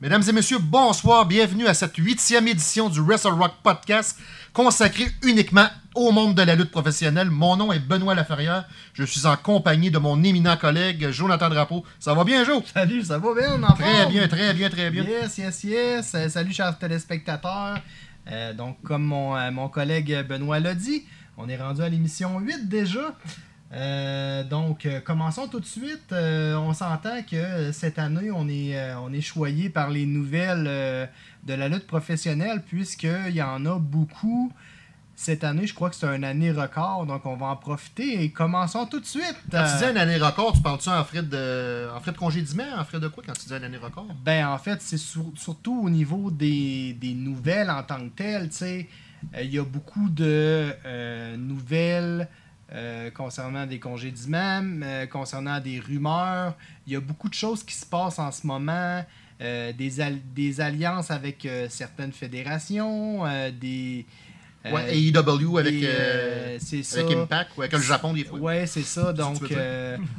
Mesdames et messieurs, bonsoir, bienvenue à cette huitième édition du Wrestle Rock Podcast consacré uniquement au monde de la lutte professionnelle. Mon nom est Benoît Laferrière, je suis en compagnie de mon éminent collègue Jonathan Drapeau. Ça va bien, Jo? Salut, ça va bien, en Très forme? bien, très bien, très bien. Yes, yes, yes. Euh, salut, chers téléspectateurs. Euh, donc, comme mon, euh, mon collègue Benoît l'a dit, on est rendu à l'émission 8 déjà. Euh, donc, euh, commençons tout de suite. Euh, on s'entend que cette année, on est, on est choyé par les nouvelles de la lutte professionnelle, puisqu'il y en a beaucoup. Cette année, je crois que c'est une année record, donc on va en profiter et commençons tout de suite. Quand tu dis une année record, tu parles-tu en frais de, en frais de congédiement, en frais de quoi quand tu dis une année record? Ben, en fait, c'est sur- surtout au niveau des, des nouvelles en tant que telles. tu sais. Il y a beaucoup de nouvelles euh, concernant des congédiements, euh, concernant des rumeurs. Il y a beaucoup de choses qui se passent en ce moment. euh, des, al- des alliances avec certaines fédérations, des. ouais, AEW avec, ça. avec Impact, ou avec le Japon des fois. Ouais, c'est ça. Donc,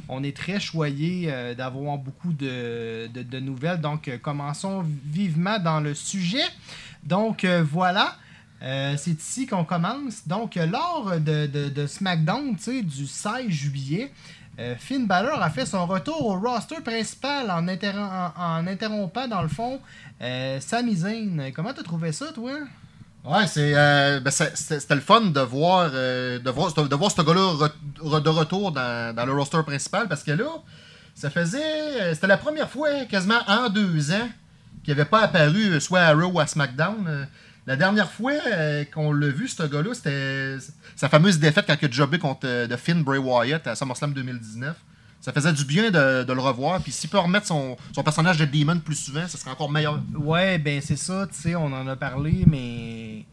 on est très choyé d'avoir beaucoup de, de- de nouvelles. Donc, commençons vivement dans le sujet. Donc, voilà. Euh, c'est ici qu'on commence. Donc, lors de, de- de SmackDown, du 16 juillet, euh, Finn Balor a fait son retour au roster principal en, interrom- en- en interrompant, dans le fond, euh, Sami Zayn. Comment t'as trouvé ça, toi? Ouais, c'est, euh, ben, c'était le fun de voir, de voir, de voir ce gars-là de retour dans, dans le roster principal parce que là, ça faisait. C'était la première fois, quasiment en deux ans, qu'il n'avait pas apparu soit à Raw ou à SmackDown. La dernière fois euh, qu'on l'a vu, ce gars-là, c'était sa fameuse défaite quand il a jobé contre euh, de Finn Bray Wyatt à SummerSlam 2019. Ça faisait du bien de, de le revoir. Puis s'il peut remettre son, son personnage de Demon plus souvent, ça serait encore meilleur. Ouais, ben c'est ça, tu sais, on en a parlé, mais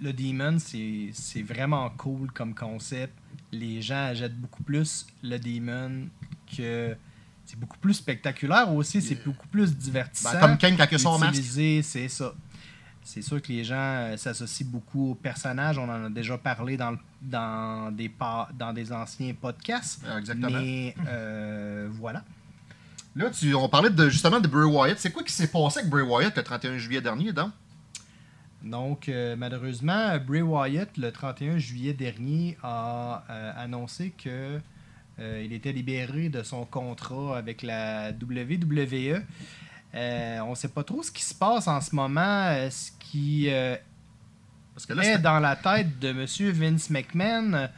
le Demon, c'est vraiment cool comme concept. Les gens jettent beaucoup plus le Demon que c'est beaucoup plus spectaculaire aussi, c'est beaucoup plus divertissant. Ben, comme Kane quand il a son masque. C'est ça. C'est sûr que les gens euh, s'associent beaucoup au personnage. On en a déjà parlé dans, le- dans, des, pa- dans des anciens podcasts. Euh, Exactement. Mais euh, voilà. Là, tu, on parlait de, justement de Bray Wyatt. C'est quoi qui s'est passé avec Bray Wyatt le 31 juillet dernier, donc? Donc, euh, malheureusement, Bray Wyatt, le 31 juillet dernier, a annoncé que euh, il était libéré de son contrat avec la WWE. Euh, on ne sait pas trop ce qui se passe en ce moment, euh, ce qui euh, Parce que là, est dans la tête de M. Vince McMahon.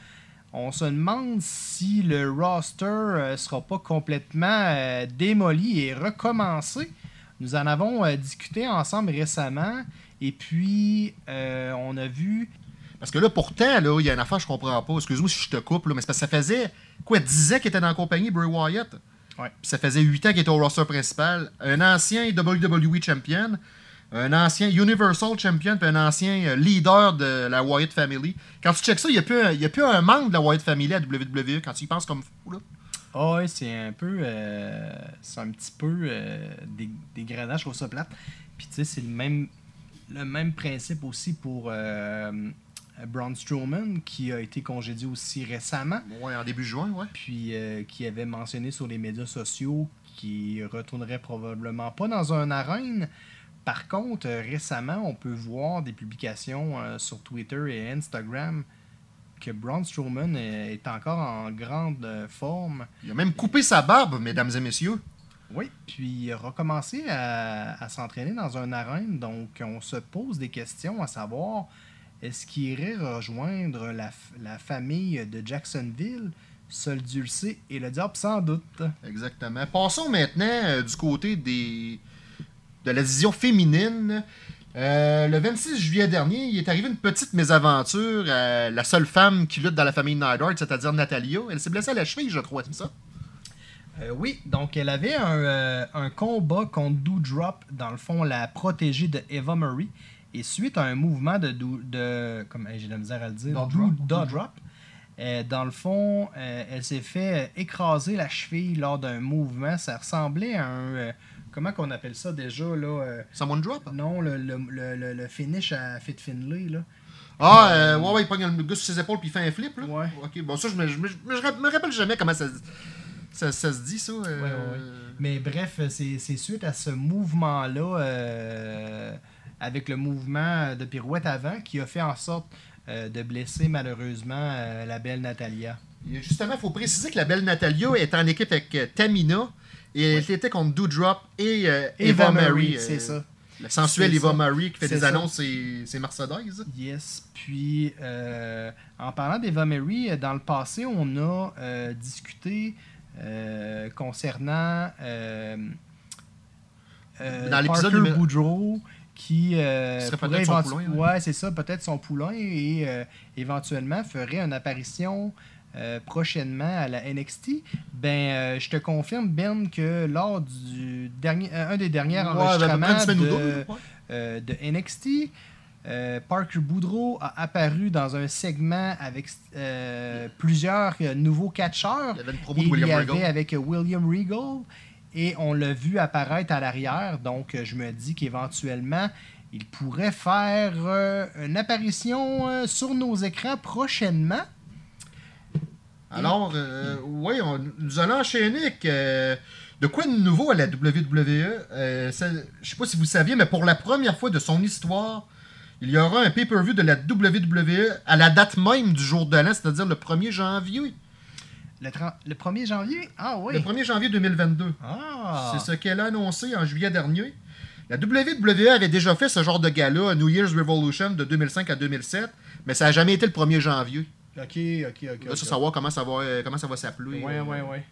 On se demande si le roster ne sera pas complètement démoli et recommencé. Nous en avons discuté ensemble récemment. Et puis, on a vu. parce que là, pourtant, là, il y a une affaire que je comprends pas. Excuse-moi si je te coupe, là, mais c'est parce que ça faisait quoi, 10 ans qu'il était dans la compagnie, Bray Wyatt? Ouais. Ça faisait 8 ans qu'il était au roster principal. Un ancien WWE champion, un ancien Universal champion, puis un ancien euh, leader de la Wyatt Family. Quand tu checks ça, il n'y a, plus un- a plus un membre de la Wyatt Family à WWE quand tu y penses comme fou. Là. Ah ouais, c'est un peu. euh, c'est un petit peu des, des trouve ça plate. Puis tu sais, c'est le même, le même principe aussi pour euh, Braun Strowman, qui a été congédié aussi récemment. Ouais, en début juin, ouais. puis euh, qui avait mentionné sur les médias sociaux qu'il retournerait probablement pas dans un arène. Par contre, euh, récemment, on peut voir des publications euh, sur Twitter et Instagram que Braun Strowman est encore en grande euh, forme. Il a même coupé sa barbe, mesdames et messieurs. Oui. Puis il a recommencé à, à s'entraîner dans un arène. Donc, on se pose des questions à savoir est-ce qu'il irait rejoindre la, famille de Jacksonville, Sol Dulcé et le diable sans doute? Exactement. Passons maintenant euh, du côté des de la division féminine. Euh, le 26 juillet dernier, il est arrivé une petite mésaventure à la seule femme qui lutte dans la famille Neidhart, c'est-à-dire Natalia. Elle s'est blessée à la cheville, je crois, c'est ça? Euh, oui, donc elle avait un, euh, un combat contre Doudrop, dans le fond, la protégée de Eva Marie. Et suite à un mouvement de. Dou- de comme j'ai de la misère à le dire. Doudrop. Dou- Doudrop, euh, dans le fond, euh, elle s'est fait euh, écraser la cheville lors d'un mouvement. Ça ressemblait à un. euh, comment qu'on appelle ça déjà là Someone drop? Non, le, le, le, le- finish à Fit Finlay. Là. Ah, euh, ouais, ouais, il pogne le gars sur ses épaules puis il fait un flip, là. Ouais. Ok, bon, ça, je me, je me, je rappelle jamais comment ça. Ça, ça se dit, ça. euh, Ouais, ouais, Mais bref, c'est c'est suite à ce mouvement-là, euh, avec le mouvement de pirouette avant, qui a fait en sorte euh, de blesser malheureusement euh, la belle Natalia. Et Justement, il faut préciser que la belle Natalia est en équipe avec euh, Tamina et elle était contre Doudrop et euh, Eva, Marie. c'est ça. La sensuelle Eva. Marie qui fait des ça. annonces, c'est c'est Mercedes. Yes. Puis, euh, en parlant d'Eva Mary, euh, dans le passé, on a euh, discuté euh, concernant Dans l'épisode Parker numéro- Boudreau qui euh, pourrait éventu- poulain, ouais, ouais. c'est ça, peut-être son poulain et euh, éventuellement ferait une apparition euh, prochainement à la NXT. Ben, euh, je te confirme Ben que lors du dernier, un des derniers Ouais, enregistrements de, deux, ouais. de NXT. Parker Boudreau a apparu dans un segment avec plusieurs nouveaux catcheurs. Il y avait une promo de William Regal. avec William Regal. Et on l'a vu apparaître à l'arrière. Donc, euh, je me dis qu'éventuellement, il pourrait faire euh, une apparition euh, sur nos écrans prochainement. Alors, oui, on- nous allons enchaîner avec de quoi de nouveau à la WWE. Je sais pas si vous saviez, mais pour la première fois de son histoire, il y aura un pay-per-view de la WWE à la date même du jour de l'an, c'est-à-dire le 1er janvier. Le, 30 le 1er janvier? Ah oui. Le 1er janvier 2022. Ah. C'est ce qu'elle a annoncé en juillet dernier. La WWE avait déjà fait ce genre de gala à New Year's Revolution de 2005 à 2007, mais ça n'a jamais été le 1er janvier. Ok, ok, ok. Là, ok. ça, savoir comment ça va, euh, comment ça va s'appeler. Ouais, euh, ouais, ouais.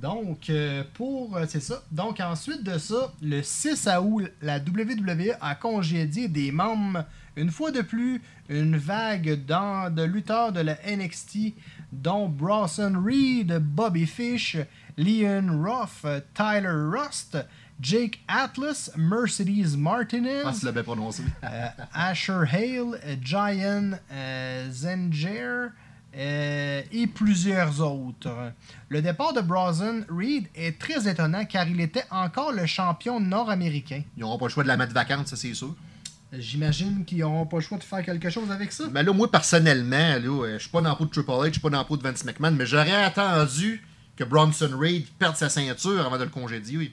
Donc, euh, pour. euh, c'est ça. Donc, ensuite de ça, le 6 août, la WWE a congédié des membres, une fois de plus, une vague dans- de lutteurs de la NXT, dont Bronson Reed, Bobby Fish, Leon Ruff, Tyler Rust, Jake Atlas, Mercedes Martinez. Ah, tu prononcé. Euh, Asher Hale, Giant euh, Zenger euh, et plusieurs autres. Le départ de Bronson Reed est très étonnant car il était encore le champion nord-américain. Ils n'auront pas le choix de la mettre vacante, ça c'est sûr. J'imagine qu'ils n'auront pas le choix de faire quelque chose avec ça. Mais là, moi, personnellement, là, euh, je suis pas dans la peau de Triple H, je suis pas dans la peau de Vince McMahon, mais j'aurais attendu que Bronson Reed perde sa ceinture avant de le congédier. Oui.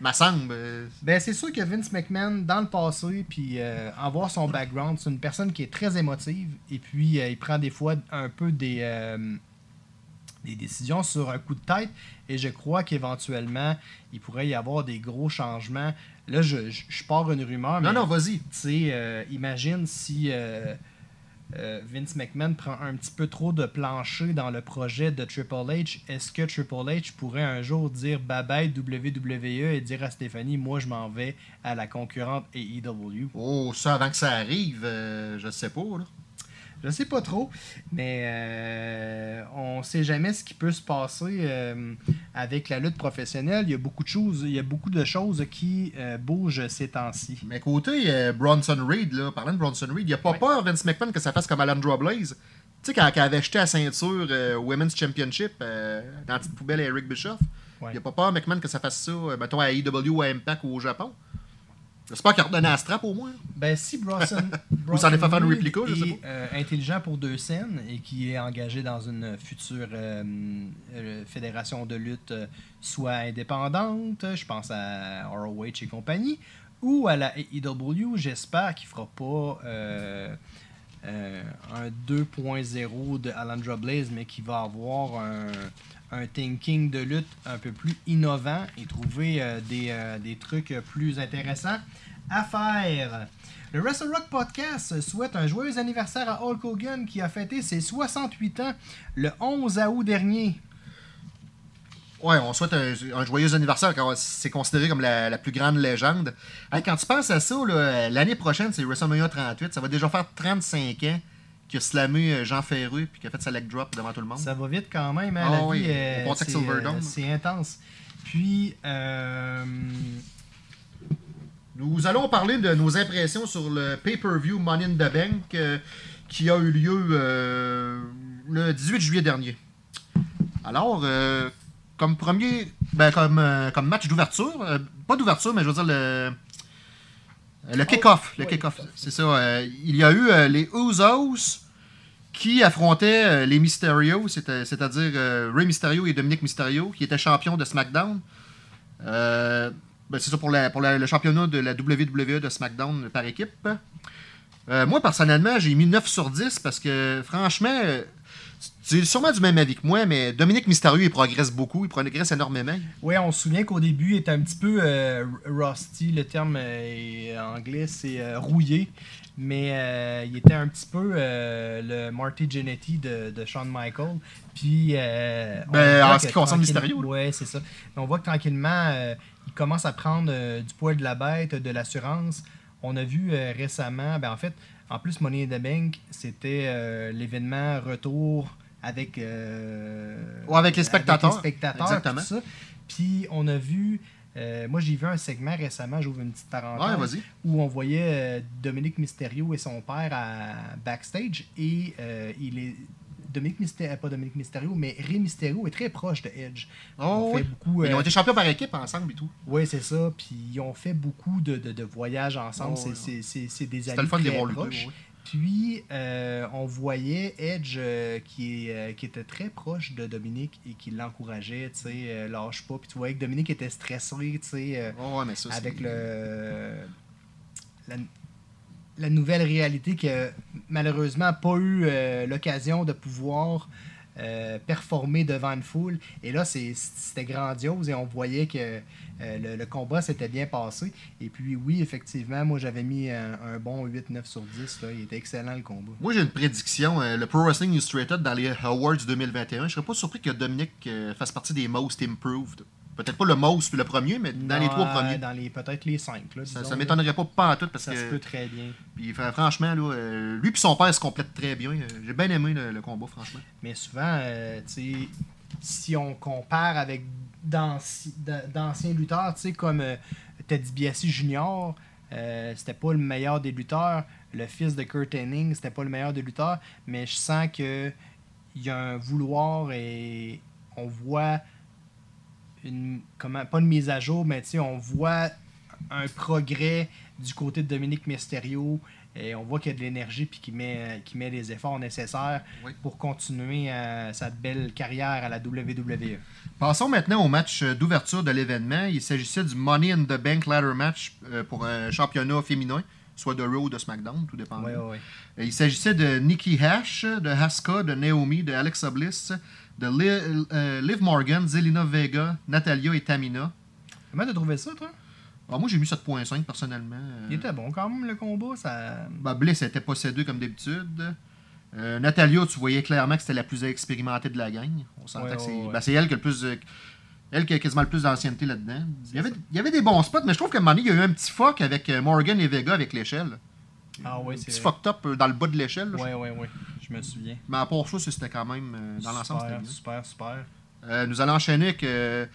Ma semble. euh, Ben, c'est sûr que Vince McMahon, dans le passé, puis euh, en voir son background, c'est une personne qui est très émotive. Et puis, euh, il prend des fois un peu des, euh, des décisions sur un coup de tête. Et je crois qu'éventuellement, il pourrait y avoir des gros changements. Là, je, je, je pars une rumeur, mais Non, non, vas-y. tu sais, euh, imagine si euh, euh, Vince McMahon prend un petit peu trop de plancher dans le projet de Triple H. Est-ce que Triple H pourrait un jour dire bye bye WWE et dire à Stéphanie, moi je m'en vais à la concurrente AEW? Oh, ça, avant que ça arrive, euh, je sais pas. Là. Je sais pas trop, mais euh, on sait jamais ce qui peut se passer euh, avec la lutte professionnelle. Il y a beaucoup de choses, il y a beaucoup de choses qui euh, bougent ces temps-ci. Mais côté euh, Bronson Reed, là, parlant de Bronson Reed, il a pas Ouais. peur, Vince McMahon, que ça fasse comme Alandra Blaze. Tu sais, quand, quand elle avait jeté la ceinture Women's Championship dans la petite poubelle à Eric Bischoff, Ouais. il a pas peur, McMahon, que ça fasse ça, mettons, à AEW ou à Impact ou au Japon. J'espère qu'il a redonné la strap au moins. Ben, si Bronson, Ou s'en est fait faire une réplica, je sais est, euh, intelligent pour deux scènes et qui est engagé dans une future euh, euh, fédération de lutte, soit indépendante, je pense à ROH et compagnie, ou à la AEW, j'espère qu'il fera pas euh, un 2.0 de Alandra Blaze, mais qui va avoir un, un thinking de lutte un peu plus innovant et trouver euh, des, euh, des trucs plus intéressants à faire. Le Wrestle Rock Podcast souhaite un joyeux anniversaire à Hulk Hogan qui a fêté ses 68 ans le 11 août dernier. Ouais, on souhaite un, un joyeux anniversaire car c'est considéré comme la, la plus grande légende. Hey, quand tu penses à ça, l'année prochaine, c'est WrestleMania 38. Ça va déjà faire 35 ans qu'il a slamé euh, Jean Ferru puis qu'il a fait sa leg drop devant tout le monde. Ça va vite quand même, hein, la oui, euh, c'est, euh, c'est intense. Puis, euh, Nous allons parler de nos impressions sur le pay-per-view Money in the Bank qui a eu lieu le 18 juillet dernier. Alors, comme premier, ben, comme, euh, comme match d'ouverture, euh, pas d'ouverture, mais je veux dire le, le kick-off. le oui. kick-off, c'est ça. euh, il y a eu euh, les Usos qui affrontait euh, les Mysterio, c'est-à-dire euh, Rey Mysterio et Dominique Mysterio, qui étaient champions de SmackDown. Euh, ben, c'est ça pour, la- pour la- le championnat de la WWE de SmackDown par équipe. Euh, moi, personnellement, j'ai mis 9 sur 10 parce que, franchement, euh, tu es sûrement du même avis que moi, mais Dominique Mysterio, il progresse beaucoup, il progresse énormément. Oui, on se souvient qu'au début, il était un petit peu euh, rusty. Le terme euh, anglais, c'est euh, rouillé. Mais euh, il était un petit peu le Marty Jannetty de, de Shawn Michaels. Puis. euh, Ben, en ce qui concerne Mysterio. Ouais, c'est ça. Mais on voit que tranquillement, il commence à prendre du poids de la bête, de l'assurance. On a vu récemment, ben, en fait, en plus, Money in the Bank, c'était l'événement retour avec, euh, Ouais, avec les spectateurs. les spectateurs, Exactement. tout ça. Puis on a vu, euh, moi j'ai vu un segment récemment, j'ouvre une petite parenthèse, Ouais, où on voyait euh, Dominique Mysterio et son père à backstage et il est Dominique Mysterio, pas Dominique Mysterio, mais Rey Mysterio est très proche de Edge. Oh, on fait oui. beaucoup. Ils ont été champions par équipe ensemble et tout. oui, c'est ça. Puis ils ont fait beaucoup de, de- de voyages ensemble. Oh, C'est- ouais. c'est- C'est c'est des amis le fun de les très proches. ouais. Puis, euh, on voyait Edge euh, qui, euh, qui était très proche de Dominique et qui l'encourageait, tu sais, lâche pas. Puis tu voyais que Dominique était stressé, tu sais, Oh, ouais, avec le la, la nouvelle réalité que malheureusement pas eu l'occasion de pouvoir euh, performer devant une foule. Et là, c'était grandiose et on voyait que euh, le, combat s'était bien passé. Et puis oui, effectivement, moi j'avais mis un, bon 8-9 sur 10. Là. Il était excellent le combat. Moi, j'ai une prédiction. euh, le Pro Wrestling Illustrated dans les Awards 2021, je serais pas surpris que Dominique fasse partie des Most Improved. Peut-être pas le Most le premier, mais dans les trois premiers. Dans les peut-être les 5. Là, Ça, disons, ça là. m'étonnerait pas pas en tout parce Ça que se peut très bien. puis, fr- franchement là, euh, lui et son père se complètent très bien. Euh, J'ai bien aimé le, le combat franchement. Mais souvent, euh, tu sais, si on compare avec d'anci- d'a- d'anciens lutteurs, tu sais, comme euh, Ted DiBiase Jr., euh, c'était pas le meilleur des lutteurs. Le fils de Kurt Hennig, c'était pas le meilleur des lutteurs. Mais je sens que il y a un vouloir et on voit une comment pas une mise à jour, mais tu sais, on voit un progrès du côté de Dominique Mysterio et on voit qu'il y a de l'énergie puis qu'il met, qu'il met les efforts nécessaires Oui. pour continuer euh, sa belle carrière à la WWE. Passons maintenant au match euh, d'ouverture de l'événement. Il s'agissait du Money in the Bank Ladder Match euh, pour un championnat féminin, soit de Raw ou de SmackDown, tout dépend. Euh, Il s'agissait de Nikki Hash, de Haska, de Naomi, de Alexa Bliss, de Li- euh, Liv Morgan, Zelina Vega, Natalia et Tamina. Comment t'as trouvé ça, toi? Ah, moi, j'ai mis 7.5 personnellement. Euh, Il était bon quand même, le combat. Ça... ben, Bliss était possédée comme d'habitude. Euh, Natalia, tu voyais clairement que c'était la plus expérimentée de la gang. On s'entend Ouais, que c'est ouais, ouais. ben, c'est elle qui a le plus. euh, elle qui a quasiment le plus d'ancienneté là-dedans. Il y, avait, ça. il y avait des bons spots, mais je trouve qu'à un moment donné, il y a eu un petit fuck avec euh, Morgan et Vega avec l'échelle. Ah un c'est petit vrai. fucked up euh, dans le bas de l'échelle. Ouais, ouais, ouais. Je me souviens. Mais à part ça, c'était quand même. euh, dans l'ensemble, c'était super, bien. super, super. Euh, nous allons enchaîner avec euh,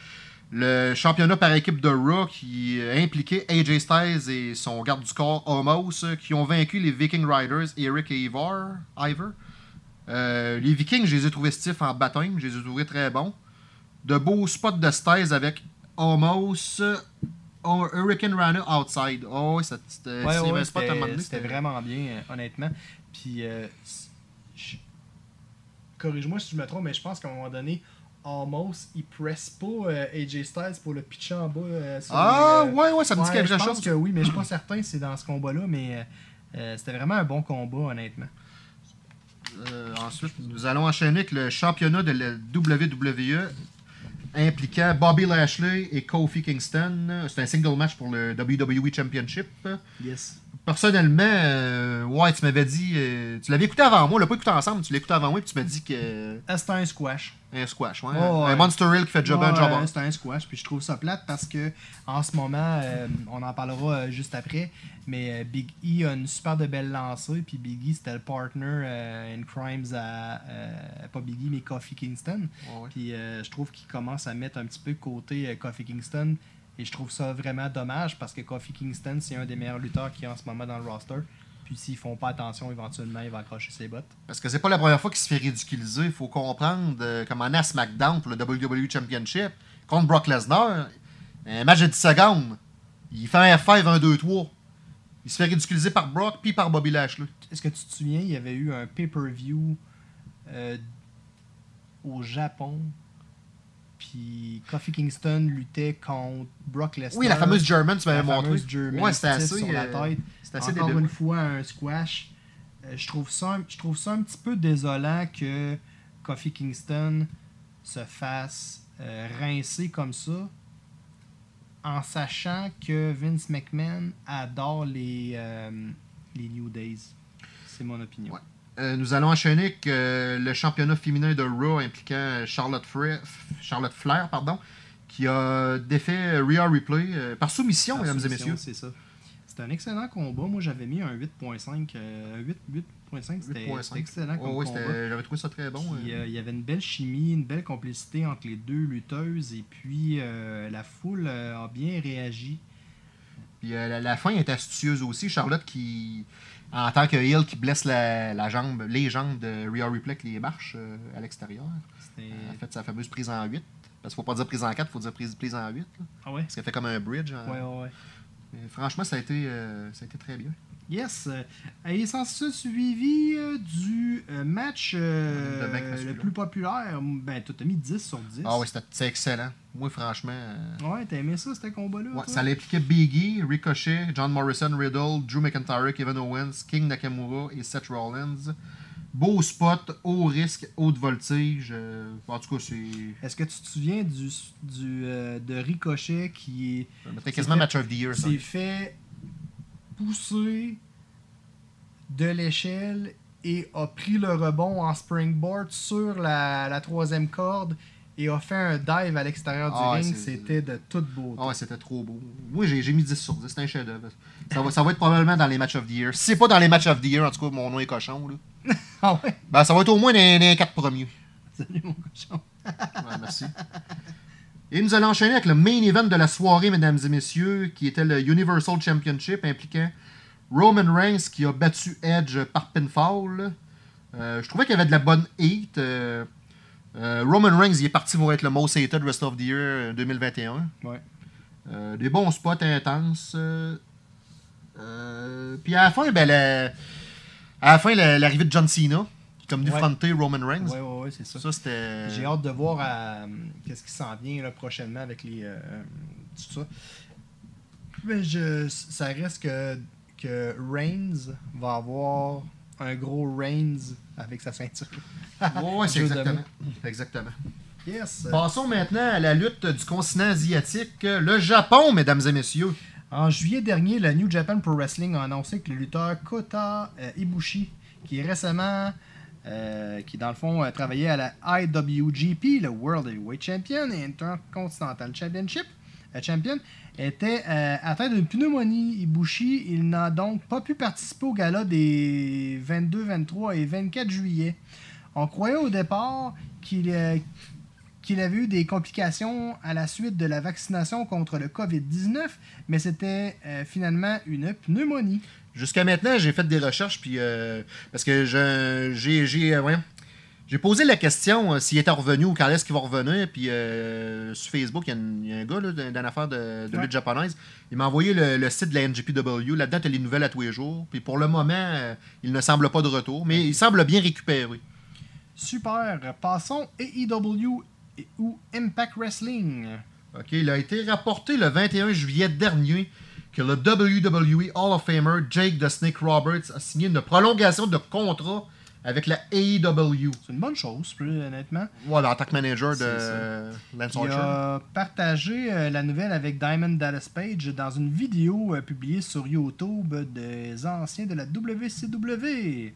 le championnat par équipe de Raw qui impliquait AJ Styles et son garde du corps Homos qui ont vaincu les Viking Riders Eric et Ivar. Ivar. Euh, les Vikings, je les ai trouvés stiffs en baptême, je les ai trouvés très bons. De beaux spots de Styles avec Homos, euh, Hurricane Rana outside. Oh, c'était Ouais, vraiment bien, honnêtement. Puis, euh, corrige-moi si je me trompe, mais je pense qu'à un moment donné, Almost, il presse pas euh, AJ Styles pour le pitcher en bas. euh, sur Ah, les, euh, ouais, ouais, ça me dit ouais, quelque je pense chose. que oui, mais je suis pas certain si c'est dans ce combat-là, mais c'était vraiment un bon combat, honnêtement. Ensuite, nous allons enchaîner avec le championnat de la WWE impliquant Bobby Lashley et Kofi Kingston. C'est un single match pour le WWE Championship. Yes. Personnellement, euh, ouais, tu m'avais dit. euh, tu l'avais écouté avant moi, on l'a pas écouté ensemble, tu l'as écouté avant moi, puis tu m'as dit que. Ah, c'était un squash. Un squash, ouais. Oh. Un Monster Hill qui fait job un Ouais, job. C'est un squash, puis je trouve ça plate parce que en ce moment, euh, on en parlera euh, juste après, mais euh, Big E a une super de belle lancée, puis Big E c'était le partner euh, in crimes à euh, pas Big E mais Kofi Kingston, ouais. puis euh, je trouve qu'il commence à mettre un petit peu côté euh, Kofi Kingston, et je trouve ça vraiment dommage parce que Kofi Kingston c'est un des meilleurs lutteurs qui est en ce moment dans le roster. Puis s'ils font pas attention, éventuellement, il va accrocher ses bottes. Parce que c'est pas la première fois qu'il se fait ridiculiser. Il faut comprendre euh, comme on à SmackDown pour le WWE Championship contre Brock Lesnar. Un match de 10 secondes. Il fait un F5, 1, 2, 3. Il se fait ridiculiser par Brock puis par Bobby Lashley. Est-ce que tu te souviens, il y avait eu un pay-per-view euh, au Japon. Puis Kofi Kingston luttait contre Brock Lesnar. Oui, la fameuse German, tu m'avais la montré. fameuse German Ouais, c'était assez. sur la euh, tête. C'était assez Encore débile. une fois, un squash. Euh, je, trouve ça, un- je trouve ça un petit peu désolant que Kofi Kingston se fasse euh, rincer comme ça en sachant que Vince McMahon adore les, euh, les New Days. C'est mon opinion. Ouais. Euh, nous allons enchaîner avec euh, le championnat féminin de Raw impliquant Charlotte, Flair, Charlotte Flair, pardon, qui a défait Rhea Ripley euh, par soumission, Par mesdames et messieurs. C'est ça. C'était un excellent combat. Moi, j'avais mis un 8.5. euh, 8, 8.5, c'était 8.5. c'était excellent comme Oh, oui, combat. j'avais trouvé ça très bon. Euh. euh, il y avait une belle chimie, une belle complicité entre les deux lutteuses et puis euh, la foule euh, a bien réagi. Puis euh, la, la fin est astucieuse aussi. Charlotte qui, en tant que heel, qui blesse la, la jambe, les jambes de Rhea Ripley avec les marches euh, à l'extérieur. Elle a fait sa fameuse prise en 8. Parce qu'il faut pas dire prise en 4, il faut dire prise, prise en 8. là. Ah ouais? Parce qu'elle fait comme un bridge. hein. Ouais, ouais, ouais. Mais franchement, ça a, été, euh, ça a été très bien. Yes. Euh, Et sans ça, suivi euh, du euh, match euh, Le plus populaire, ben, tu as mis 10 sur 10. Ah oui, c'était c'est excellent. Moi, franchement. euh, Ouais, t'as aimé ça, ce combat-là? Ouais, ça impliquait Biggie, Ricochet, John Morrison, Riddle, Drew McIntyre, Kevin Owens, King Nakamura et Seth Rollins. Beau spot, haut risque, haute voltige. euh, en tout cas, c'est. Est-ce que tu te souviens du, du, de Ricochet qui C'était quasiment fait- match of the year, ça. s'est fait pousser de l'échelle et a pris le rebond en springboard sur la, la troisième corde et a fait un dive à l'extérieur du Ah ring. c'est- C'était de toute beauté. Ah ouais, c'était trop beau. Moi, j'ai mis 10 sur 10. C'était un chef-d'œuvre. Ça va, ça va être probablement dans les matchs of the year. Si c'est pas dans les matchs of the year, en tout cas, mon nom est cochon. Là. Ah ouais? Ben, ça va être au moins dans dans les 4 premiers. Salut mon cochon. Ouais, merci. Et nous allons enchaîner avec le main event de la soirée, mesdames et messieurs, qui était le Universal Championship impliquant Roman Reigns qui a battu Edge par pinfall. Euh, je trouvais qu'il y avait de la bonne heat. Euh, euh, Roman Reigns il est parti pour être le most hated Rest of the Year euh, 2021. Ouais. Euh, des bons spots intenses. puis à la fin, ben, la- à la fin, la- l'arrivée de John Cena, comme venu Ouais. Roman Reigns. Ouais, ouais, ouais, c'est ça. Ça, c'était. J'ai hâte de voir euh, qu'est-ce qui s'en vient là, prochainement avec les. euh, tout ça. Mais je, ça reste que, que Reigns va avoir un gros Reigns avec sa ceinture. Ouais, c'est exactement. Exactement. Yes! Passons maintenant à la lutte du continent asiatique, le Japon, mesdames et messieurs. En juillet dernier, le New Japan Pro Wrestling a annoncé que le lutteur Kota euh, Ibushi, qui est récemment, euh, qui dans le fond a travaillé à la IWGP, le World Heavyweight Champion et Intercontinental Championship, euh, Champion, était euh, atteint d'une pneumonie. Ibushi, il n'a donc pas pu participer au gala des 22, 23 et 24 juillet. On croyait au départ qu'il euh, avait eu des complications à la suite de la vaccination contre le COVID-19, mais c'était euh, finalement une pneumonie. Jusqu'à maintenant, j'ai fait des recherches, puis euh, parce que je- j'ai j'ai euh, j'ai posé la question euh, s'il était revenu ou quand est-ce qu'il va revenir, puis sur Facebook, il y a, y un gars d'une affaire de, de Ouais. lutte japonaise, il m'a envoyé le, le site de la NGPW, là-dedans, tu as les nouvelles à tous les jours, puis pour le moment, il ne semble pas de retour, mais il semble bien récupéré. Super. Passons AEW ou Impact Wrestling. OK, il a été rapporté le 21 juillet dernier que le WWE Hall of Famer Jake the Snake Roberts a signé une prolongation de contrat avec la AEW. C'est une bonne chose, plus honnêtement. Voilà, en tant que manager de Lance Il a partagé euh, la nouvelle avec Diamond Dallas Page dans une vidéo euh, publiée sur YouTube des anciens de la WCW.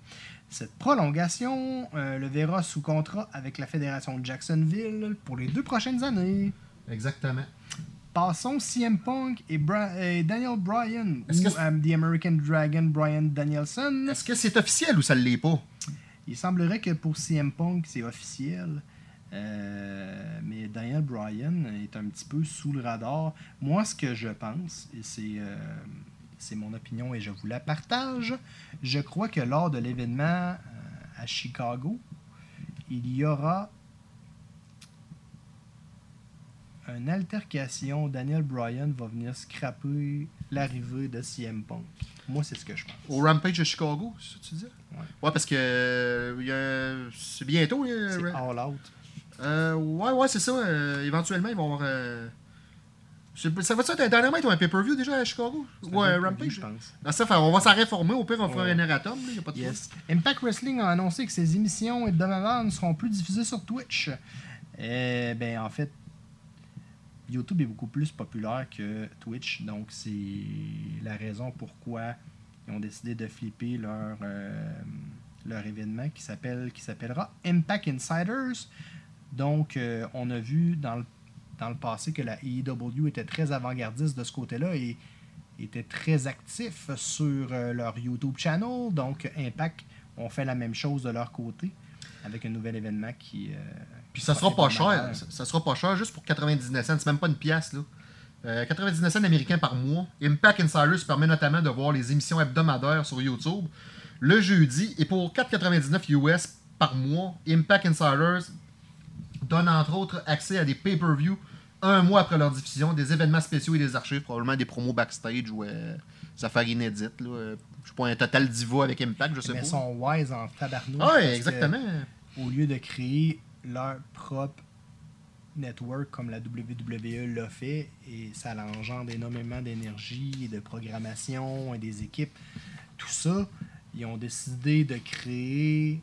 Cette prolongation euh, le verra sous contrat avec la fédération de Jacksonville pour les deux prochaines années. Exactement. Passons CM Punk et, Daniel Bryan, ou euh, The American Dragon Bryan Danielson. Est-ce que c'est officiel ou ça ne l'est pas? Il semblerait que pour CM Punk, c'est officiel. Euh, mais Daniel Bryan est un petit peu sous le radar. Moi, ce que je pense, et c'est euh, c'est mon opinion et je vous la partage, je crois que lors de l'événement euh, à Chicago, il y aura une altercation, Daniel Bryan va venir scraper l'arrivée de CM Punk. Moi, c'est ce que je pense. Au Rampage de Chicago, c'est ça que tu disais? Ouais. Ouais, parce que euh, c'est bientôt. a- C'est All Out. Euh, ouais, ouais, c'est ça. euh, éventuellement, ils vont avoir. euh, ça va-tu être un Dynamite ou un pay-per-view déjà à Chicago? Un Ouais, Rampage. je pense. Ça, fait- on va s'en réformer. Au pire, on fera Ouais. un erratum. Il n'y a pas de Yes. Impact Wrestling a annoncé que ses émissions hebdomadaires ne seront plus diffusées sur Twitch. Euh, ben, en fait, YouTube est beaucoup plus populaire que Twitch, donc c'est la raison pourquoi ils ont décidé de flipper leur, euh, événement qui s'appelle qui s'appellera Impact Insiders. Donc, euh, on a vu dans le, passé que la AEW était très avant-gardiste de ce côté-là et était très actif sur euh, leur YouTube channel. Donc, Impact ont fait la même chose de leur côté avec un nouvel événement qui. euh, Puis ça sera pas cher. Ça, ça sera pas cher juste pour 99 cents. C'est même pas une pièce, là. Euh, 99 cents américains par mois. Impact Insiders permet notamment de voir les émissions hebdomadaires sur YouTube le jeudi. Et pour 4,99 US par mois, Impact Insiders donne entre autres accès à des pay-per-view un mois après leur diffusion, des événements spéciaux et des archives, probablement des promos backstage ou euh, affaires inédites. Là. Je sais pas, un total diva avec Impact, je sais Mais pas. ils sont wise en tabarnouche. Ah que exactement. Au lieu de créer leur propre network comme la WWE l'a fait, et ça engendre énormément d'énergie, et de programmation et des équipes, tout ça, ils ont décidé de créer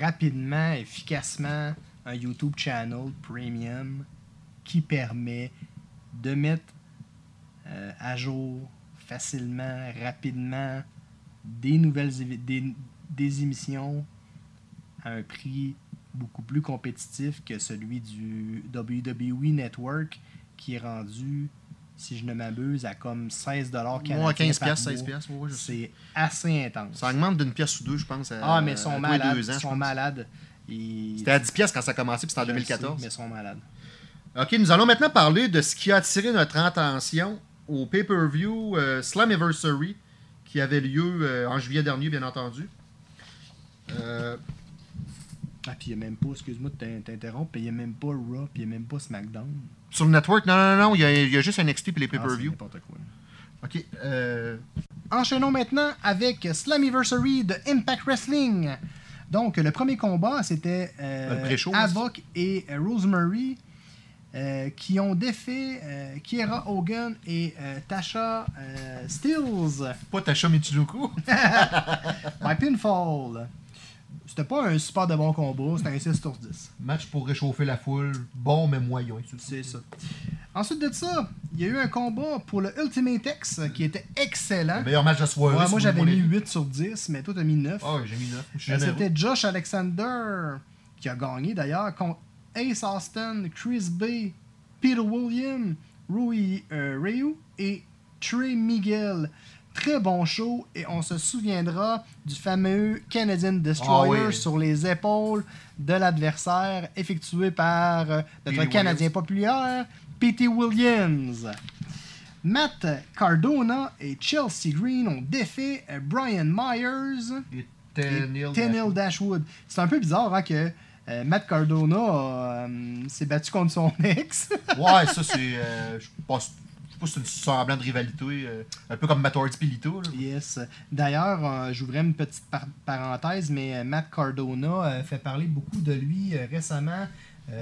rapidement, efficacement un YouTube channel premium qui permet de mettre euh, à jour facilement, rapidement des nouvelles des, des émissions à un prix beaucoup plus compétitif que celui du WWE Network qui est rendu, si je ne m'abuse, à comme 16$ canadiens. Moi, 15 par piastres, mois. 16 piastres, ouais, ouais, je sais. C'est assez intense. Ça augmente d'une pièce ou deux, je pense. à- Ah, mais ils sont malades. deux ans, Ils sont malades. C'était à 10 pièces quand ça a commencé, puis c'était en Je le 2014. sais, mais ils sont malades. Ok, nous allons maintenant parler de ce qui a attiré notre attention au pay-per-view euh, Slammiversary qui avait lieu euh, en juillet dernier, bien entendu. Euh, Ah, puis il n'y a même pas, excuse-moi de t'in- t'interrompre, il n'y a même pas Raw, puis il n'y a même pas SmackDown. sur le network, non, non, non, il y a, il y a juste NXT et les Ah, pay-per-view. n'importe quoi. ok, euh, Enchaînons maintenant avec Slammiversary de Impact Wrestling. Donc, le premier combat, c'était euh, et Rosemary euh, qui ont défait euh, Kiera Hogan et euh, Tasha Steels pas Tasha Michinoku. by pinfall. C'était pas un super de bon combat, c'était un 6 sur 10. Match pour réchauffer la foule, bon mais moyen. C'est ça. Ensuite de ça, il y a eu un combat pour le Ultimate X qui était excellent. Le meilleur match de soirée. Ouais, moi j'avais mis 8 sur 10, mais toi t'as mis 9. Ah, j'ai mis 9. Je suis Euh, généreux. C'était Josh Alexander qui a gagné d'ailleurs contre Ace Austin, Chris Bay, Peter William, Rui euh, Ryu et Trey Miguel. Très bon show et on se souviendra du fameux Canadian Destroyer Ah oui. sur les épaules de l'adversaire effectué par euh, notre Billy Canadien Williams. populaire, P.T. Williams. Matt Cardona et Chelsea Green ont défait euh, Brian Myers Et Tenille Dashwood. C'est un peu bizarre hein, que euh, Matt Cardona euh, s'est battu contre son ex. Ouais, ça, c'est. euh, je pense. Je sais pas si c'est une semblant de rivalité. un peu comme Matt Hardy et Lito. là. yes. D'ailleurs, j'ouvrais une petite par- parenthèse, mais Matt Cardona fait parler beaucoup de lui récemment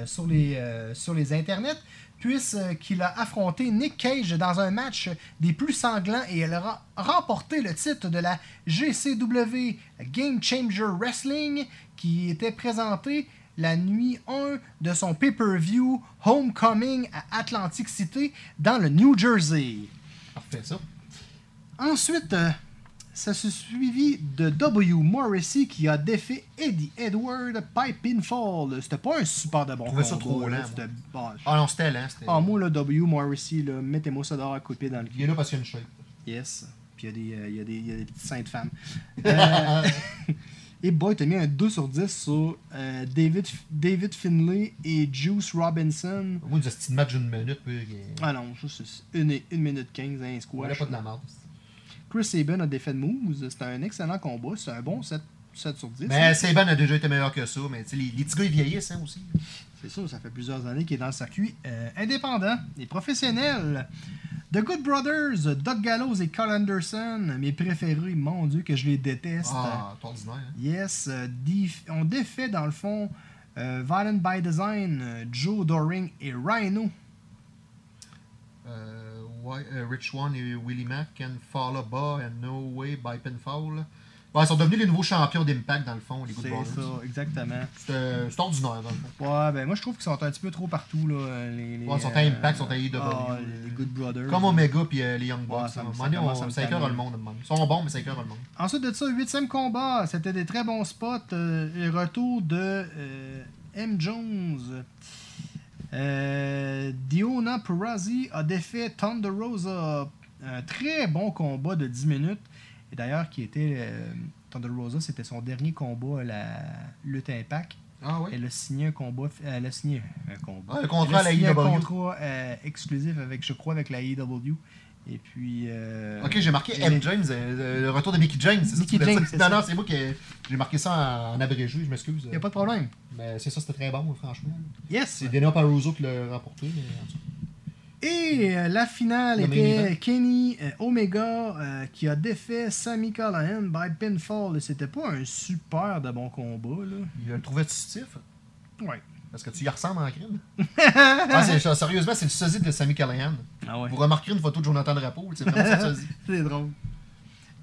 sur, les, sur les internets, puisqu'il a affronté Nick Cage dans un match des plus sanglants et il a remporté le titre de la GCW Game Changer Wrestling qui était présenté la nuit 1 de son pay-per-view Homecoming à Atlantic City dans le New Jersey. Parfait, ça. Ensuite, euh, ça se suivi de W. Morrissey qui a défait Eddie Edward by pinfall. C'était pas un super de bon trouvais ça combat, trop là. lent, Ah non, c'était lent. Ah, moi, le W. Morrissey, là, mettez-moi ça dehors à couper dans le Il est là parce qu'il y a une shape. Yes. Puis il y, a des, euh, il y, a des- il y a des petites saintes femmes. Euh, et boy, t'as mis un 2 sur 10 sur euh, David, David Finlay et Juice Robinson. Moi, il petit match d'une minute. Puis, il Ah non, ça c'est 1 minute 15, un n'y a squash. pas de la merde. Chris Sabin a défait de Moose. C'était un excellent combat. C'est un bon 7, 7 sur 10. Mais Saban a déjà été meilleur que ça. Mais les, les petits gars, ils vieillissent hein, aussi. C'est sûr, ça fait plusieurs années qu'il est dans le circuit euh, indépendant et professionnel. The Good Brothers, Doug Gallows et Carl Anderson, mes préférés, mon Dieu, que je les déteste. Ah, ordinaire. hein. Yes, euh, on défait dans le fond euh, Violent by Design, Joe Doring et Rhino. Euh, ouais, euh, Rich One et Willie Mack follow bas and no way by pinfall. Ouais, ils sont devenus les nouveaux champions d'Impact dans le fond, les Good C'est ça, exactement. C'est euh, ordinaire dans le fond. Ouais, ben moi je trouve qu'ils sont un petit peu trop partout. Là, les, les, Ouais, ils sont à Impact, ils sont à AEW. ah, les Good Brothers. Comme Omega puis euh, les Young Bucks. Ouais, ça me- on- écœure le monde. Ils sont bons, mais ça écœure le monde. Ensuite de ça, huitième combat, c'était des très bons spots. euh, le retour de euh, M. Jones. Euh, Diona Perazzi a défait Thunder Rosa. Un très bon combat de 10 minutes. Et d'ailleurs, qui était. euh, Thunder Rosa, c'était son dernier combat à la lutte Impact. Ah oui? Elle a signé un combat. Elle a signé un combat. Ouais, un contrat Elle a à la signé un contrat euh, exclusif avec, je crois, avec la AEW. Et puis. euh, Ok, j'ai marqué M. James, euh, le retour de Mickey James. c'est ça Mickey James, c'est Non, ça. non, c'est moi qui ai- j'ai marqué ça en, en abrégé, je m'excuse. Y a pas de problème. Mais c'est ça, c'était très bon, franchement. Yes! C'est Daniel Paruso qui l'a remporté. Mais... en tout cas. Et euh, la finale Le était. Kenny euh, Omega euh, qui a défait Sami Callihan by pinfall. C'était pas un super de bon combat. Là. Il le trouvait stiff. Ouais. Parce que tu y ressembles en crime. ah, sérieusement, c'est le sosie de Sammy Callahan. Ah ouais. Vous remarquerez une photo de Jonathan Drapeau, c'est vraiment le sosie. C'est drôle.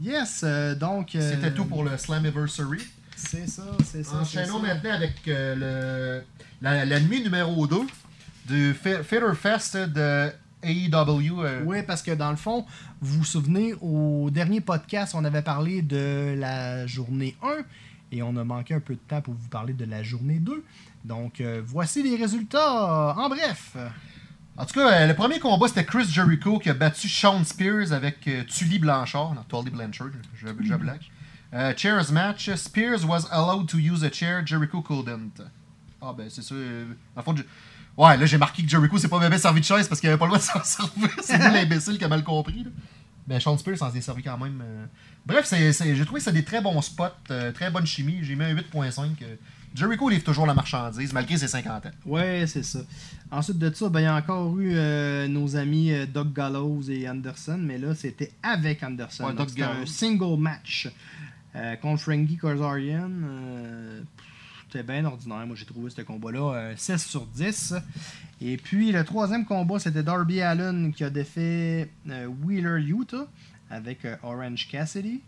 Yes, donc. euh, C'était tout pour le Slammiversary. C'est ça, c'est ça. Enchaînons maintenant avec le, la, la nuit numéro 2 du Fi- Fitter Fest de AEW. euh, Oui, parce que dans le fond, vous vous souvenez, au dernier podcast, on avait parlé de la journée 1 et on a manqué un peu de temps pour vous parler de la journée 2. Donc, euh, voici les résultats en bref. En tout cas, euh, le premier combat, c'était Chris Jericho qui a battu Sean Spears avec Tully Blanchard. Non, Tully Blanchard, je, je blague. Euh, chairs match. Spears was allowed to use a chair, Jericho couldn't. Ah ben c'est ça. euh, dans le fond, je- Ouais, là j'ai marqué que Jericho s'est pas bien servi de chaise parce qu'il avait pas le droit de s'en servir. C'est lui l'imbécile qui a mal compris. Là. Mais Sean Spears s'en est servi quand même. euh. Bref, c'est- c'est- j'ai trouvé que c'était des très bons spots, euh, très bonne chimie. J'ai mis un 8.5. euh. Jericho livre toujours la marchandise malgré ses 50 ans. Ouais, c'est ça. Ensuite de ça, ben, il y a encore eu euh, nos amis Doug Gallows et Anderson, mais là, c'était avec Anderson. Ouais, c'était un Gallows. single match contre Frankie Kazarian. Euh, c'était bien ordinaire. Moi, j'ai trouvé ce combat-là un 6 sur 10. Et puis, le troisième combat, c'était Darby Allen qui a défait euh, Wheeler Utah avec euh, Orange Cassidy.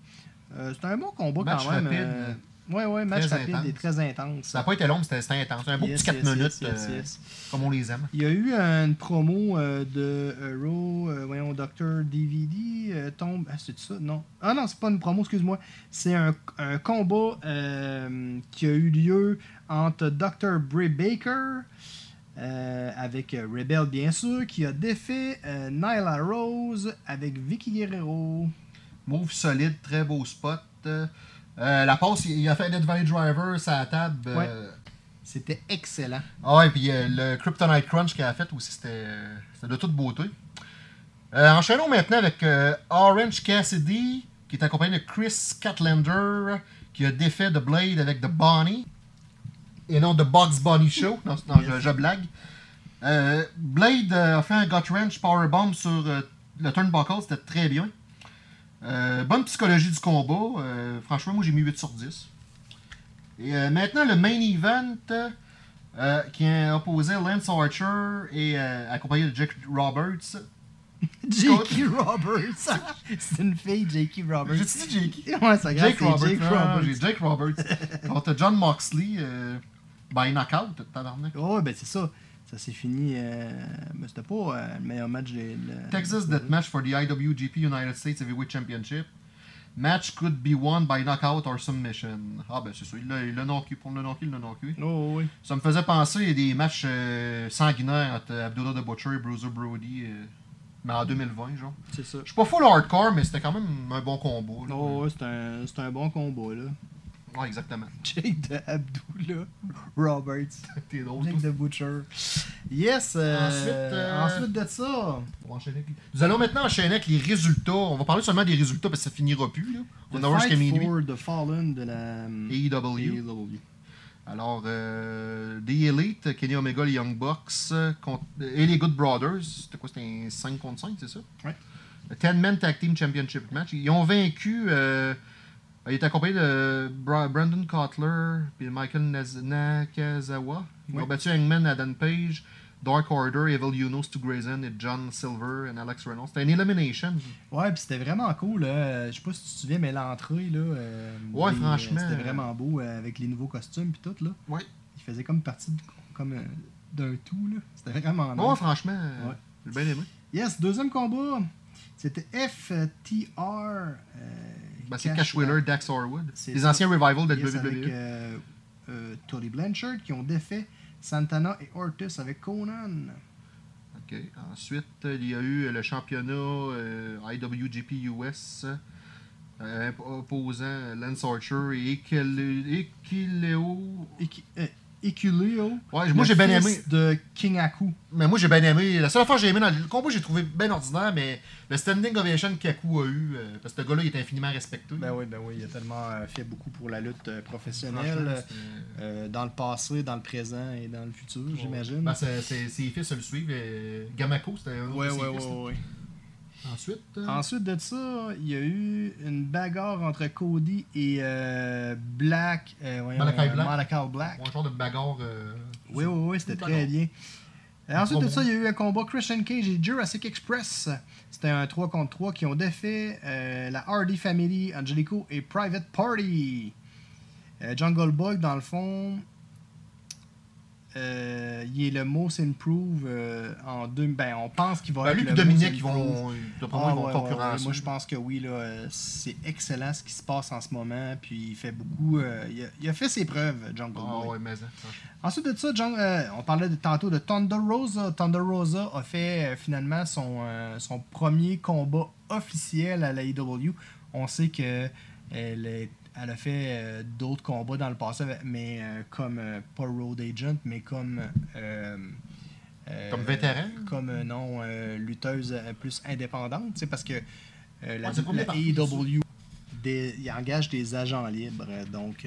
Euh, c'était un bon combat Match quand même. rapide. Ouais, ouais, match Très rapide intense. et très intense. Ça n'a pas été long, mais c'était intense. Un beau Yes, petit 4 yes, minutes, yes, euh, comme on les aime. Il y a eu une promo euh, de euh, Raw, euh, voyons, Dr. DVD tombe. Ah, c'est ça? Non. Ah non, c'est pas une promo, excuse-moi. C'est un, un combat qui a eu lieu entre Dr. Bray Baker. avec Rebel bien sûr, qui a défait Nyla Rose avec Vicky Guerrero. Move solide, très beau spot. Euh, la passe, il a fait un Dead Valley Driver la table. euh, C'était excellent. Ah ouais, puis euh, le Kryptonite Crunch qu'il a fait aussi, c'était euh, c'était de toute beauté. Euh, enchaînons maintenant avec euh, Orange Cassidy, qui est accompagné de Chris Catlander, qui a défait The Blade avec The Bonnie, et non The Bugs Bunny Show. Non, non, je, je blague. Euh, Blade euh, a fait un Gut Wrench Powerbomb sur euh, le turnbuckle, c'était très bien. Euh, bonne psychologie du combat. euh, franchement, moi j'ai mis 8 sur 10. Et euh, maintenant, le main event qui a opposé Lance Archer et accompagné de Jake Roberts. J.K. Roberts. c'est une fille, J.K. Roberts. J'ai dit. Ouais, grave, Jake Roberts. Jake Roberts. j'ai Jake Roberts. contre John Moxley by knockout, tabarnak. Ouais, ben c'est ça. Ça s'est fini. Euh... Mais c'était pas euh, le meilleur match de. de- Texas Deathmatch for the IWGP United States Heavyweight Championship. Match could be won by knockout or submission. Ah ben c'est ça, il l'a- knocké. Pour le knocké, il l'a knocké. Oh, oui. Ça me faisait penser à des matchs euh, sanguinaires entre Abdullah the Butcher et Bruiser Brody. euh, mais en 2020, genre. C'est ça. Je suis pas full hardcore, mais c'était quand même un bon combo. là. Oh, ouais, c'est un, c'est un bon combat, là. Ouais, exactement. Jake de Abdullah Roberts. T'es drôle, Jake the Butcher. Yes. euh, Ensuite, euh, ensuite de ça. On va enchaîner avec- Nous allons maintenant enchaîner avec les résultats. On va parler seulement des résultats parce que ça finira plus. Là. On jusqu'à minuit. the Fallen de la. AEW. AEW. Alors, euh, The Elite, Kenny Omega, les Young Bucks euh, contre- et les Good Brothers. C'était quoi C'était un 5 contre 5, c'est ça? Ouais. Le 10-Man Tag Team Championship match. Ils ont vaincu. euh, il est accompagné de Bra- Brandon Cutler et Michael Nakazawa. Ils ont battu Hangman, Adam Page, Dark Order, Evil Uno, Stu Grayson et John Silver et Alex Reynolds. C'était une elimination. Ouais, puis c'était vraiment cool. Là. Je sais pas si tu te souviens, mais l'entrée, là. euh, Ouais, les- franchement, C'était euh, vraiment beau euh, avec les nouveaux costumes puis tout, là. Ouais. Il faisait comme partie de- comme euh, d'un tout, là. C'était vraiment. Ouais, franchement, euh, Ouais. j'ai bien aimé. Yes, deuxième combat. C'était FTR. Ben, c'est Cash- Wheeler, Dax Harwood. Les ça. anciens revivals de Yes, WWE. avec euh, euh, Tony Blanchard qui ont défait Santana et Ortiz avec Conan. OK. Ensuite, il y a eu le championnat euh, IWGP US opposant Lance Archer et Ekileo. Ekuleo. Ouais, moi j'ai bien aimé. de King Aku. Mais moi j'ai bien aimé. La seule affaire que j'ai aimé dans le combat, j'ai trouvé bien ordinaire, mais le standing ovation qu'Aku a eu, euh, parce que ce gars-là, il est infiniment respecté. Ben oui, ben oui, il a tellement euh, fait beaucoup pour la lutte euh, professionnelle. dans le passé, dans le présent et dans le futur, j'imagine. Ben, ses fils le suivent. Gamako, c'était un autre ouais, de ses ouais, fils, ouais, ouais. Ensuite, euh, Ensuite de ça, il y a eu une bagarre entre Cody et euh, Black. euh, voyons, Malachi euh, Black. Black. un genre de bagarre. Oui, oui, oui, c'était très bagarre. bien. Et ensuite de ça, il y a eu un combat Christian Cage et Jurassic Express. C'était un 3 contre 3 qui ont défait la Hardy Family, Angelico et Private Party. Jungle Boy, dans le fond, euh, il est le most improve euh, en deux. Ben, on pense qu'il va Ben, être lui le et Dominique, ils vont, Ah, moi, ils vont ouais, ouais, concurrencer. ouais. Moi, je pense que oui, là, euh, c'est excellent ce qui se passe en ce moment. Puis il fait beaucoup. euh, il, a, il a fait ses preuves, Jungle Ah Boy. ouais, mais hein. Ensuite de ça, John- on parlait de, tantôt de Thunder Rosa. Thunder Rosa a fait finalement son, son premier combat officiel à la AEW. On sait que elle, est- elle a fait euh, d'autres combats dans le passé, mais euh, comme euh, pas Road Agent, mais comme Comme vétéran? comme non lutteuse plus indépendante, tu sais, parce que la, Ouais, la des- il engage des agents libres, donc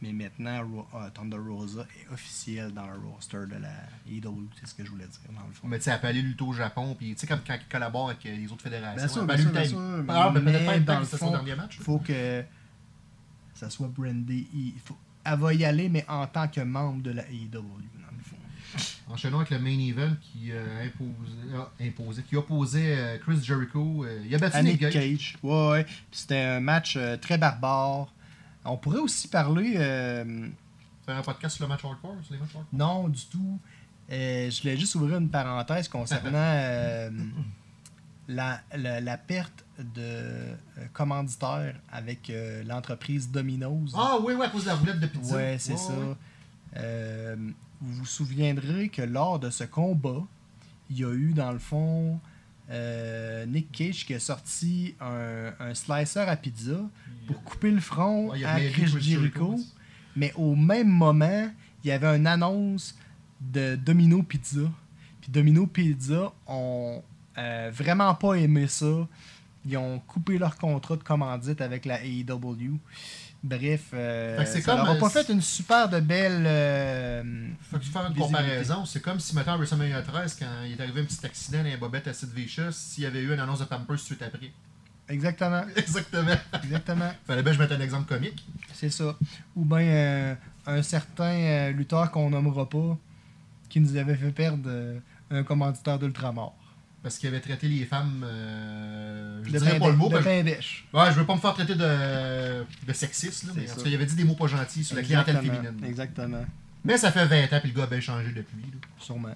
mais maintenant Ro- euh, Thunder Rosa est officiel dans le roster de la AEW, c'est ce que je voulais dire dans le fond. Mais tu sais, elle peut aller lutter au Japon, puis tu sais, comme quand il collabore avec euh, les autres fédérations. Bien sûr, bien sûr, bien Ah, mais mais peut-être pas dans le fond, son dernier match. Il faut que ça soit brandé. Il faut, elle va y aller, mais en tant que membre de la AEW, dans le fond. Enchaînons avec le main event qui euh, imposait, a imposé, qui opposait euh, Chris Jericho. euh, il a battu Nick. Cage. Ouais, ouais. Puis C'était un match euh, très barbare. On pourrait aussi parler. euh, Faire un podcast sur le match hardcore, sur les matchs hardcore? non, du tout. Euh, je voulais juste ouvrir une parenthèse concernant euh, la, la, la perte de euh, commanditaire avec l'entreprise Domino's. Ah oui, oui, à cause de la roulette de pizza. Ouais, c'est ça. Euh, vous vous souviendrez que lors de ce combat, il y a eu dans le fond euh, Nick Cage qui a sorti un, un slicer à pizza pour couper le front Ouais, à Chris Jericho. mais- Mais au même moment, il y avait une annonce de Domino Pizza. Puis Domino Pizza ont euh, vraiment pas aimé ça. Ils ont coupé leur contrat de commandite avec la AEW. Bref, euh, ça comme, leur a euh, pas fait une super de belle. euh, Faut que tu fasses une comparaison. C'est comme si, mettons, à WrestleMania 13, quand il est arrivé un petit accident dans les bobettes à Sid Vicious, s'il y avait eu une annonce de Pampers suite après. Exactement, Exactement. exactement. Fallait bien que je mette un exemple comique. C'est ça. Ou bien euh, un certain lutteur qu'on nommera pas qui nous avait fait perdre un commanditaire d'Ultramar. Parce qu'il avait traité les femmes. euh, je De dirais pas le mot. de pain d'èche. Ouais, je veux pas me faire traiter de, de sexiste, là, mais en tout cas, il avait dit des mots pas gentils sur la clientèle féminine. Exactement. Mais ça fait 20 ans, puis le gars a bien changé depuis. là. Sûrement.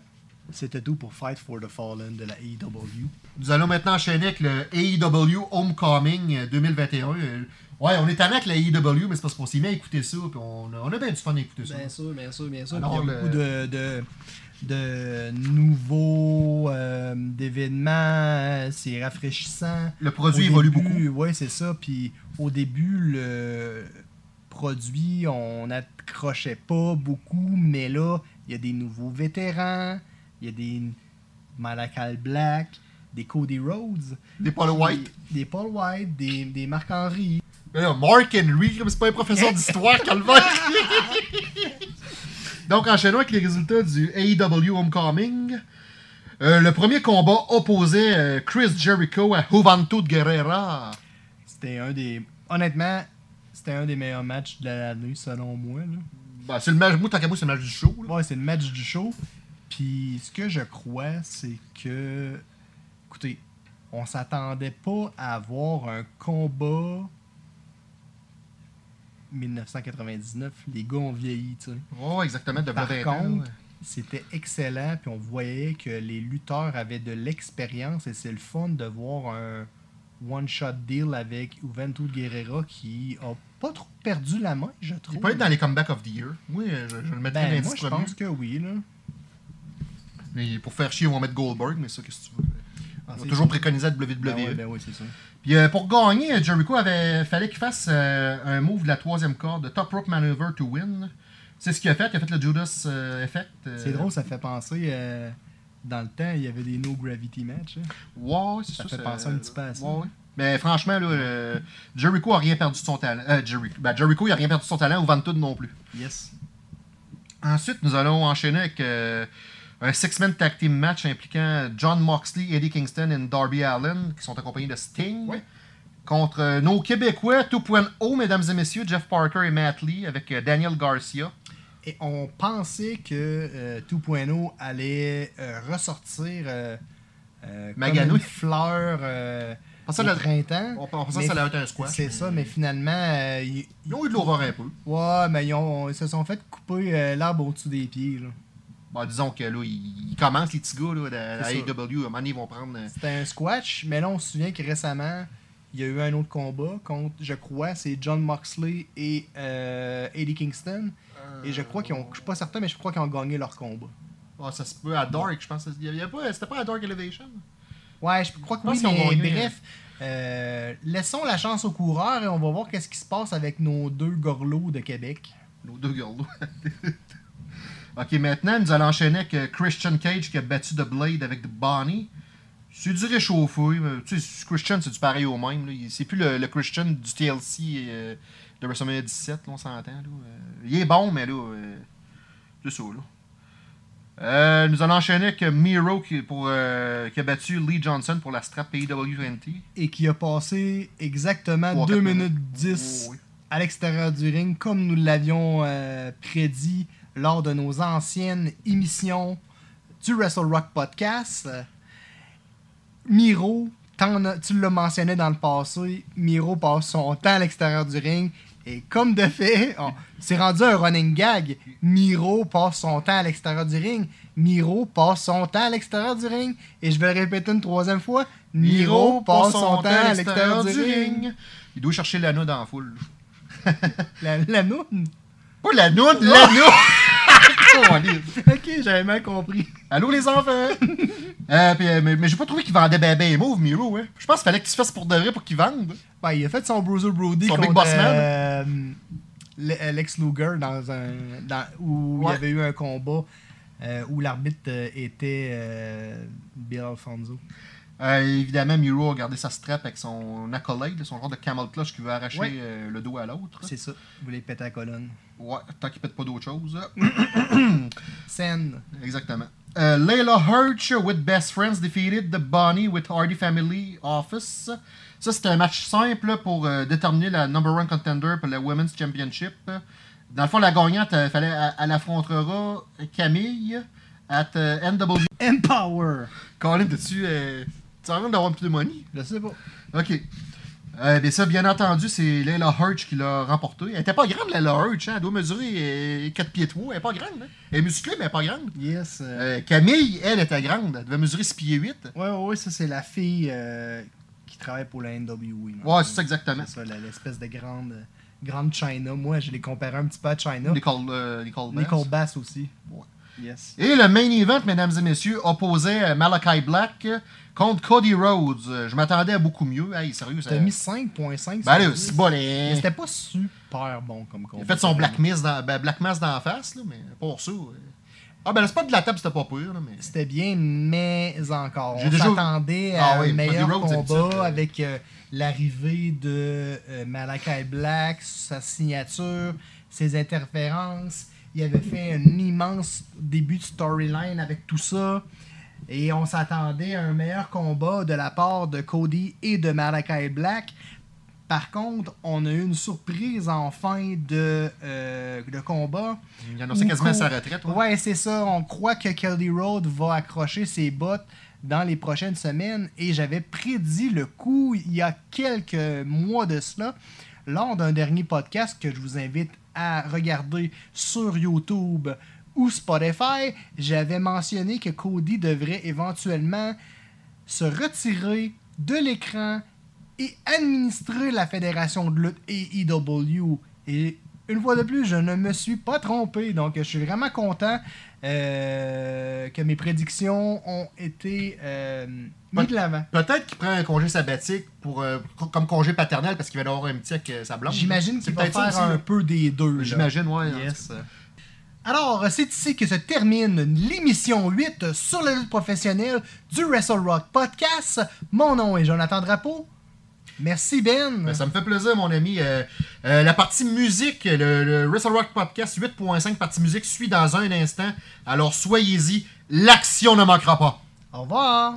C'était tout pour Fight for the Fallen de la AEW. Nous allons maintenant enchaîner avec le AEW Homecoming euh, 2021. Euh, Ouais, on est tanné avec la AEW, mais c'est parce qu'on s'est mis à écouter ça, puis on a, on a bien du fun à écouter ça. Bien sûr, bien sûr, bien sûr. Alors, il y a le- beaucoup de, de, de nouveaux euh, d'événements. C'est rafraîchissant. Le produit Au évolue début, beaucoup. Oui, c'est ça. Puis au début, le produit, on n'accrochait pas beaucoup, mais là, il y a des nouveaux vétérans, il y a des Malachi Black, des Cody Rhodes, Des Paul White. des, des Paul White, des, des Marc-Henry. Mais là, Mark Henry, comme c'est pas un professeur d'histoire, calvaire. Donc, enchaînons avec les résultats du AEW Homecoming. Euh, le premier combat opposait euh, Chris Jericho à Juventud Guerrera. C'était un des. Honnêtement, c'était un des meilleurs matchs de l'année, selon moi. Là. Ben, c'est le match, moi, tant qu'à moi, c'est le match du show. là. Ouais, c'est le match du show. Puis ce que je crois, c'est que. Écoutez, on s'attendait pas à avoir un combat 1999. Les gars ont vieilli, tu sais. Ouais, exactement, de Par 20 ans, contre, ouais. c'était excellent, puis on voyait que les lutteurs avaient de l'expérience et c'est le fun de voir un one-shot deal avec Juventud Guerrera qui a pas trop perdu la main, je trouve. Il peut être dans les comebacks of the year. Oui, je, je le mettrais dans ben, les moi, je pense que oui, là. Mais pour faire chier, on va mettre Goldberg, mais ça, qu'est-ce que tu veux? Ah, On va toujours préconiser la WWE. Ben ouais, ben oui, c'est ça. Puis euh, pour gagner, Jericho avait fallait qu'il fasse euh, un move de la troisième corde, de Top Rope Maneuver to win. C'est ce qu'il a fait. Il a fait le Judas euh, Effect. euh, C'est drôle, ça fait penser. euh, dans le temps, il y avait des no gravity match. hein. Ouais, c'est Ça ça. fait penser un petit peu à ça. Ouais, ouais. Mais franchement, là, euh, Jericho a rien perdu de son talent. Euh, Jericho, ben, Jericho, il a rien perdu de son talent, ou Vantud non plus. Yes. Ensuite, nous allons enchaîner avec euh, un six-man tag team match impliquant John Moxley, Eddie Kingston et Darby Allen, qui sont accompagnés de Sting, contre euh, nos Québécois 2.0, mesdames et messieurs, Jeff Parker et Matt Lee, avec euh, Daniel Garcia. Et on pensait que euh, 2.0 allait euh, ressortir euh, comme une fleur au le- printemps. on pensait que ça allait être un squash. C'est ça, mais finalement, ils, ont eu de l'horreur un peu. ouais, mais ils, ont- ils se sont fait couper l'arbre au-dessus des pieds. là. Bon, disons que là, ils, commencent, les petits gars, là, de la. AEW. À un moment donné, ils vont prendre. euh, C'était un squash, mais là, on se souvient que récemment, il y a eu un autre combat contre, je crois, c'est John Moxley et euh, Eddie Kingston. Et je crois qu'ils ont, je suis pas certain, mais je crois qu'ils ont gagné leur combat. Ah, ça se peut à Dark, je pense. Il y avait pas, c'était pas à Dark Elevation? Ouais, je crois que oui, mais gagné, bref, euh, laissons la chance aux coureurs et on va voir qu'est-ce qui se passe avec nos deux gorlots de Québec. Nos deux girls. ok, maintenant, nous allons enchaîner avec euh, Christian Cage qui a battu The Blade avec The Bonnie. C'est du réchauffé. mais, Tu sais, Christian, c'est du pareil au même. C'est plus le, le Christian du TLC euh, de WrestleMania 17, là, on s'entend. Euh, il est bon, mais là, euh, c'est ça. Là. Euh, nous allons enchaîner avec euh, Miro qui, pour, euh, qui a battu Lee Johnson pour la strap AEW 20. Et qui a passé exactement Trois, 2 quatre minutes minutes. 10 Oh, oui. à l'extérieur du ring, comme nous l'avions euh, prédit lors de nos anciennes émissions du Wrestle Rock Podcast. Miro, tu l'as mentionné dans le passé, Miro passe son temps à l'extérieur du ring. Et comme de fait, c'est rendu un running gag. Miro passe son temps à l'extérieur du ring. Miro passe son temps à l'extérieur du ring. Et je vais le répéter une troisième fois. Miro passe son temps à l'extérieur du ring. Il doit chercher l'anneau dans la foule. La, la noune? Pas l'anneau, l'anneau! Ok, j'avais mal compris. Allô les enfants! Euh, euh, mais mais j'ai pas trouvé qu'il vendait ben ben move, Miro. Hein. Je pense qu'il fallait qu'il se fasse pour de vrai pour qu'il vende. Ben, il a fait son Bruiser Brody Son contre Big Boss Man. euh, Le- Lex Luger dans un, dans- où il y avait eu un combat euh, où l'arbitre était euh, Bill Alfonso. Euh, évidemment, Miro a gardé sa strap avec son accolade, son genre de camel clutch qui veut arracher Ouais. euh, le dos à l'autre. C'est ça. Vous voulez péter la colonne. Ouais, tant qu'il pète pas d'autre chose. Scène. Exactement. Euh, Layla Hirsch with Best Friends defeated the Bonnie with Hardy Family Office. Ça, c'était un match simple pour euh, déterminer la number one contender pour la Women's Championship. Dans le fond, la gagnante, euh, fallait, elle, elle affrontera Camille at euh, NW. Empower. Colin, t'as-tu. Euh, tu as envie d'avoir plus de money? Je sais pas. Ok. Euh, mais ça, bien entendu, c'est Layla Hirsch qui l'a remporté. Elle était pas grande, Layla Hirsch. Hein? Elle doit mesurer euh, 4 pieds 3. Elle est pas grande. Hein? Elle est musclée, mais elle est pas grande. Yes. euh, Euh, Camille, elle, était grande. Elle devait mesurer 6 pieds 8. Ouais, ouais, ouais, ça c'est la fille euh, qui travaille pour la non? Ouais, c'est ça exactement. C'est ça, l'espèce de grande, grande China. Moi, je l'ai comparé un petit peu à China. Nicole, euh, Nicole Bass. Nicole Bass aussi. Ouais. Yes. Et le main event, mesdames et messieurs, opposait euh, Malachi Black contre Cody Rhodes. Euh, Je m'attendais à beaucoup mieux. Hey, sérieux, ça... T'as mis 5.5 Ben là, sur 10. c'est bon, Mais les... C'était pas super bon comme combat. Il a fait son Black Mass dans, ben, Black Mass dans la face, là, mais pour ça... euh. Ah ben le spot de la table, c'était pas pire, là, mais... C'était bien, mais encore. On déjà- s'attendait Ah à oui, un meilleur Cody Rhodes, combat euh, avec euh, l'arrivée de euh, Malachi Black, sa signature, ses interférences. Il avait fait un immense début de storyline avec tout ça. Et on s'attendait à un meilleur combat de la part de Cody et de Malachi Black. Par contre, on a eu une surprise en fin de, euh, de combat. Il annonçait quasiment sa retraite. Ouais, ouais c'est ça. On croit que Kelly Road va accrocher ses bottes dans les prochaines semaines. Et j'avais prédit le coup il y a quelques mois de cela, lors d'un dernier podcast que je vous invite à regarder sur YouTube ou Spotify. J'avais mentionné que Cody devrait éventuellement se retirer de l'écran et administrer la fédération de lutte AEW. Et une fois de plus, je ne me suis pas trompé. Donc, je suis vraiment content euh, que mes prédictions ont été euh, Peut-être qu'il prend un congé sabbatique pour, euh, comme congé paternel parce qu'il va avoir un petit avec sa blonde. J'imagine qu'il va faire un peu des deux. J'imagine, ouais. Yes. Alors, c'est ici que se termine l'émission 8 sur la lutte professionnelle du Wrestle Rock Podcast. Mon nom est Jonathan Drapeau. Merci Ben. Ben, ça me fait plaisir, mon ami. Euh, euh, la partie musique, le, le Wrestle Rock Podcast 8.5 partie musique suit dans un instant. Alors soyez-y, l'action ne manquera pas. Au revoir.